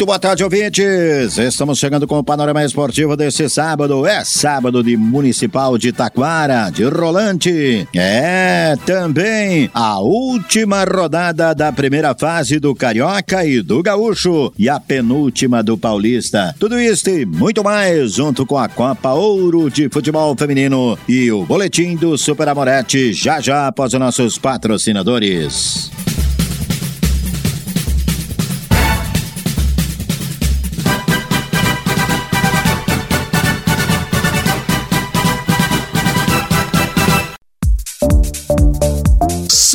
Muito boa tarde, ouvintes. Estamos chegando com o panorama esportivo desse sábado. É sábado de Municipal de Taquara, de Rolante. É também a última rodada da primeira fase do Carioca e do Gaúcho e a penúltima do Paulista. Tudo isso e muito mais junto com a Copa Ouro de Futebol Feminino e o boletim do Super Amorete já já após os nossos patrocinadores.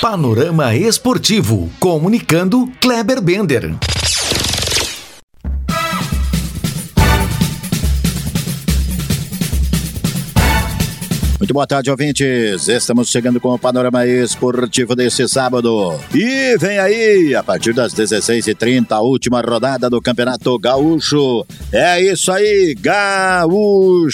Panorama Esportivo, comunicando Kleber Bender. Muito boa tarde, ouvintes. Estamos chegando com o panorama esportivo desse sábado. E vem aí, a partir das 16h30, a última rodada do Campeonato Gaúcho. É isso aí, Gaúchão!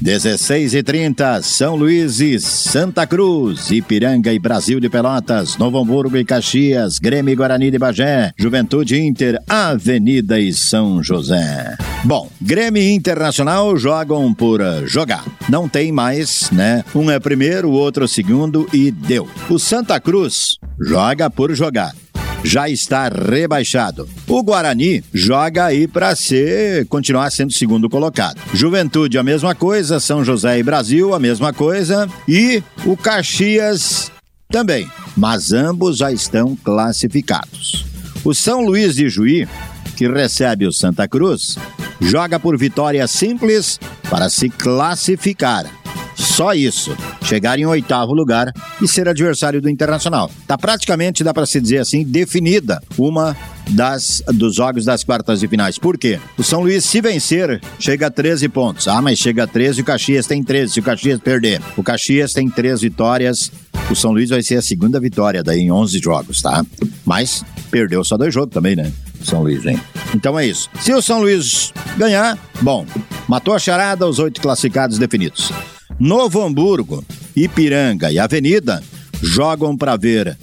16 e 30 São Luís e Santa Cruz, Ipiranga e Brasil de Pelotas, Novo Hamburgo e Caxias, Grêmio e Guarani de Bagé, Juventude Inter, Avenida e São José. Bom, Grêmio Internacional jogam por jogar. Não tem mais, né? Um é primeiro, o outro segundo e deu. O Santa Cruz joga por jogar já está rebaixado. O Guarani joga aí para ser continuar sendo segundo colocado. Juventude a mesma coisa, São José e Brasil a mesma coisa e o Caxias também, mas ambos já estão classificados. O São Luís de Juí, que recebe o Santa Cruz, joga por vitória simples para se classificar. Só isso. Chegar em oitavo lugar e ser adversário do Internacional. Tá praticamente, dá para se dizer assim, definida uma das dos jogos das quartas de finais. Por quê? O São Luís, se vencer, chega a 13 pontos. Ah, mas chega a 13 e o Caxias tem 13. Se o Caxias perder, o Caxias tem 3 vitórias. O São Luís vai ser a segunda vitória daí em 11 jogos, tá? Mas perdeu só dois jogos também, né? São Luís, hein? Então é isso. Se o São Luís ganhar, bom, matou a charada, os oito classificados definidos. Novo Hamburgo, Ipiranga e Avenida jogam para ver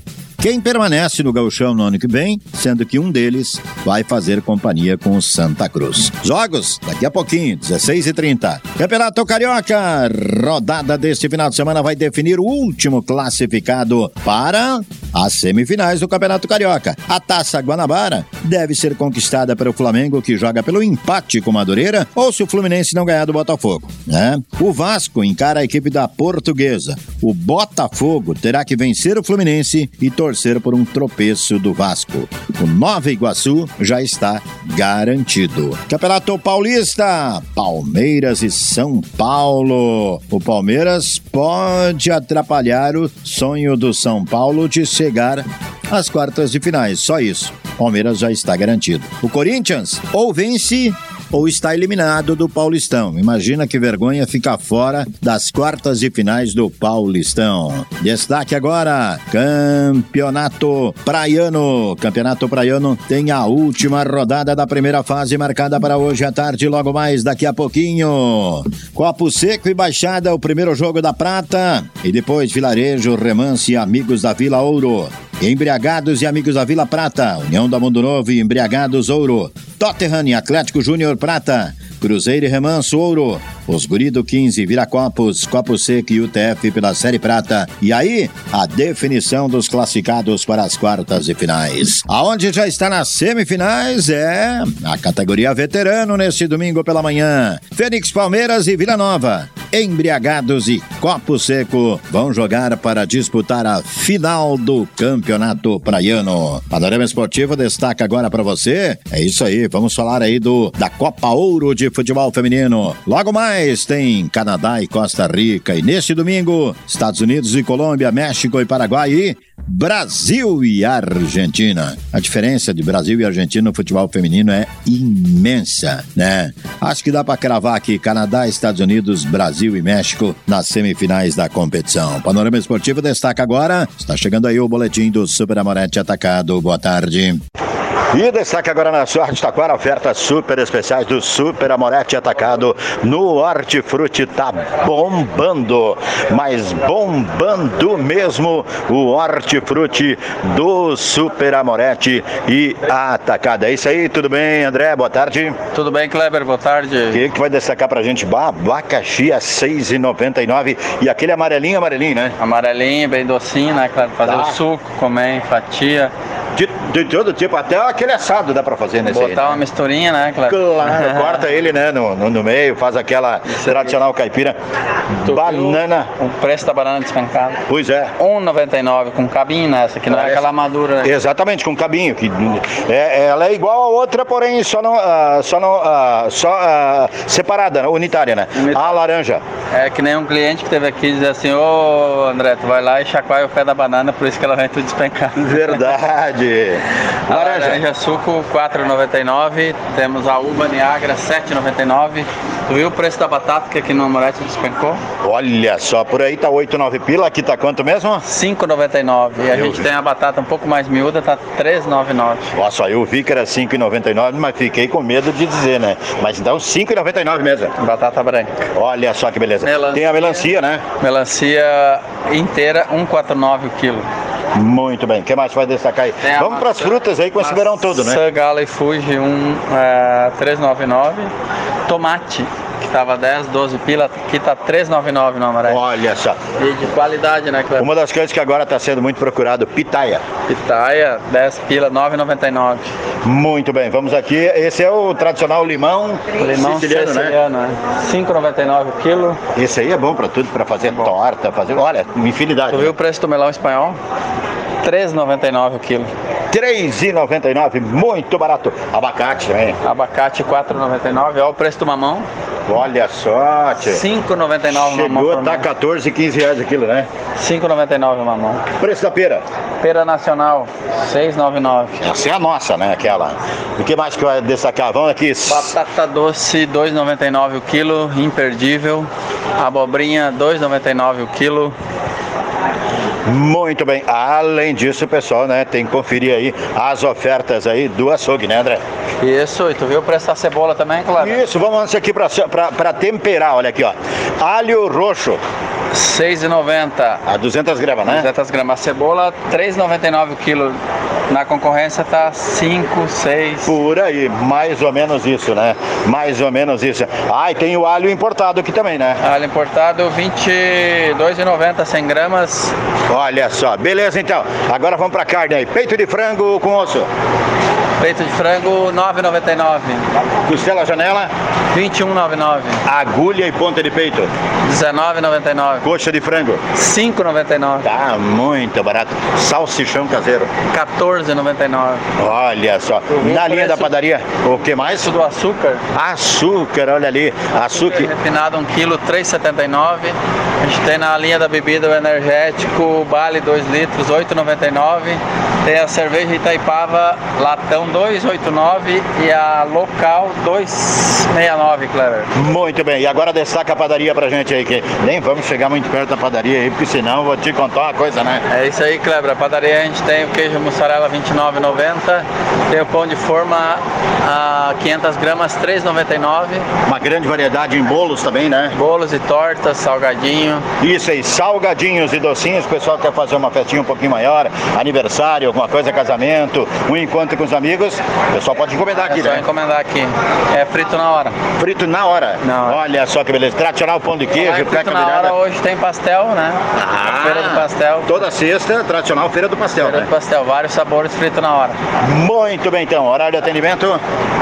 quem permanece no gauchão no ano que vem, sendo que um deles vai fazer companhia com o Santa Cruz. Jogos, daqui a pouquinho, 16h30. Campeonato Carioca, rodada deste final de semana vai definir o último classificado para as semifinais do Campeonato Carioca. A Taça Guanabara deve ser conquistada pelo Flamengo, que joga pelo empate com Madureira, ou se o Fluminense não ganhar do Botafogo. Né? O Vasco encara a equipe da Portuguesa. O Botafogo terá que vencer o Fluminense e torcer por um tropeço do Vasco. O Nova Iguaçu já está garantido. Campeonato Paulista, Palmeiras e São Paulo. O Palmeiras pode atrapalhar o sonho do São Paulo de chegar às quartas de finais. Só isso. Palmeiras já está garantido. O Corinthians ou vence ou está eliminado do Paulistão. Imagina que vergonha ficar fora das quartas de finais do Paulistão. Destaque agora: Campeonato Praiano. Campeonato Praiano tem a última rodada da primeira fase marcada para hoje à tarde, logo mais daqui a pouquinho. Copo Seco e Baixada, o primeiro jogo da Prata. E depois Vilarejo, Remance e Amigos da Vila Ouro. Embriagados e Amigos da Vila Prata, União da Mundo Novo e Embriagados Ouro, Tottenham e Atlético Júnior Prata, Cruzeiro e Remanso Ouro, os guri do 15, Viracopos, Copo Seco e UTF pela Série Prata. E aí, a definição dos classificados para as quartas de finais. Aonde já está nas semifinais é a categoria veterano neste domingo pela manhã. Fênix Palmeiras e Vila Nova, embriagados e Copo Seco vão jogar para disputar a final do Campeonato Praiano. Panorama Esportivo destaca agora para você. É isso aí, vamos falar aí do da Copa Ouro de Futebol Feminino. Logo mais tem Canadá e Costa Rica e neste domingo Estados Unidos e Colômbia, México e Paraguai e Brasil e Argentina. A diferença de Brasil e Argentina no futebol feminino é imensa, né? Acho que dá para cravar aqui Canadá, Estados Unidos, Brasil e México nas semifinais da competição. Panorama Esportivo destaca agora. Está chegando aí o boletim do Super Amorete Atacado. Boa tarde. E destaque agora na sua Taquara, ofertas super especiais do Super Amorete Atacado no Hortifruti. Tá bombando, mas bombando mesmo o Hortifruti do Super Amorete e Atacado. É isso aí, tudo bem, André? Boa tarde. Tudo bem, Kleber? Boa tarde. O que, que vai destacar pra gente? Abacaxi a 6,99 e aquele amarelinho, amarelinho, né? Amarelinho, bem docinho, né, Kleber? Fazer tá. o suco, comer fatia. De, de, todo tipo, até aquele assado dá pra fazer nesse Botar aí, né? uma misturinha, né? Claro, claro corta ele, né, no, no, no, meio, faz aquela tradicional caipira. Tu banana. O preço da banana despencada. Pois é. 1,99 com cabinho nessa, que não é aquela madura. Né? Exatamente, com cabinho. Que é, ela é igual a outra, porém só não, uh, só não uh, só uh, separada, né, unitária, né? A laranja. É que nem um cliente que teve aqui dizer assim, ô André, tu vai lá e chacoalha o pé da banana, por isso que ela vem tudo despencada. Verdade. Laranja. laranja suco 4,99. Temos a uva Niagara 7,99. Tu viu o preço da batata que aqui no Amorete despencou? Olha só, por aí tá 8, 9 pila, aqui tá quanto mesmo? 5,99. E a gente tem a batata um pouco mais miúda, tá 3,99. Nossa, eu vi que era 5,99, mas fiquei com medo de dizer, né? Mas então 5,99 mesmo. Batata branca. Olha só que beleza. Melancia, tem a melancia, né? Melancia inteira, 1,49 o quilo. Muito bem. O que mais vai destacar aí? Tem Vamos para as frutas aí com esse verão todo, né? Sangala e Fuji, um, é, 399. Tomate, que estava 10, 12 pila, aqui tá 3,99 no amarelo. Olha só. E de qualidade, né, Cleber? Uma das coisas que agora está sendo muito procurado, pitaia. Pitaia, 10 pila, 9,99. Muito bem, vamos aqui. Esse é o tradicional limão, limão siciliano, siciliano né? né? 5,99 o quilo. Esse aí é bom para tudo, para fazer é torta, fazer, olha, infinidade. Tu viu o preço do melão espanhol? 3,99 o quilo. 3,99, muito barato. Abacate também. Abacate 4,99, olha o preço do mamão. Olha só, tchê. 5,99 mamão. Chegou, tá 14, 15 reais o quilo, né? 5,99 mamão. Preço da pera? Pera nacional, 6,99. Essa é a nossa, né? Aquela. O que mais que vai destacar? Vamos aqui. Batata doce, 2,99 o quilo, imperdível. Abobrinha, 2,99 o quilo. Muito bem. Além disso, pessoal, né, tem que conferir aí as ofertas aí do açougue, né, André? Isso, e tu viu o preço da cebola também, claro? Isso, vamos aqui para temperar, olha aqui, ó. Alho roxo. 6,90. A 200 gramas, né? 200 gramas. A cebola, 3,99 o quilo. Na concorrência tá 5, 6. Por aí, mais ou menos isso, né? Mais ou menos isso. Ah, e tem o alho importado aqui também, né? Alho importado, 22,90, 100 gramas. Olha só, beleza então. Agora vamos pra carne aí. Peito de frango com osso. Peito de frango 9,99. Costela janela 21,99. Agulha e ponta de peito 19,99. Coxa de frango 5,99. Tá muito barato. Salsichão caseiro 14,99. Olha só. Na linha da padaria, o que mais? do açúcar. Açúcar, olha ali. Açúcar. Refinado 1 kg 3,79. A gente tem na linha da bebida o energético Bale 2 litros 8,99. Tem a cerveja Itaipava latão 289 e a local 269, Clever. Muito bem, e agora destaca a padaria pra gente aí, que nem vamos chegar muito perto da padaria aí, porque senão vou te contar uma coisa, né? É isso aí, Cleber. A padaria a gente tem o queijo mussarela 29,90, tem o pão de forma a 500 gramas 3,99. Uma grande variedade em bolos também, né? Bolos e tortas, salgadinho. Isso aí, salgadinhos e docinhos. O pessoal quer fazer uma festinha um pouquinho maior, aniversário, alguma coisa, casamento, um encontro com os amigos, o pessoal pode encomendar aqui, é só né? encomendar aqui. É frito na hora. Frito na hora. Na hora. Olha só que beleza. Tradicional pão de queijo, peca frito na virada. hora hoje tem pastel, né? Ah, Feira do pastel. Toda sexta, tradicional feira do pastel, Feira né? do pastel, vários sabores frito na hora. Muito bem, então. Horário de atendimento?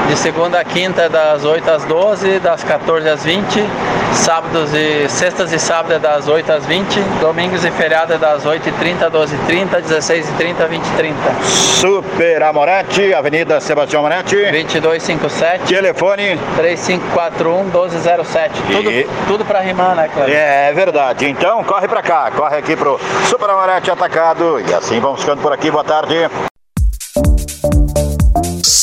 De segunda a quinta é das 8 às 12, das 14 às 20, sábados e sextas e sábados é das 8 às 20, domingos e feriados é das 8h30, 12h30, 16h30, 20h30. Super Amorete, Avenida Sebastião Amorete. 2257 Telefone 3541 1207. Tudo, E- tudo pra rimar, né, Cleber? É verdade. Então corre pra cá, corre aqui pro Super Amorete Atacado. E assim vamos ficando por aqui. Boa tarde.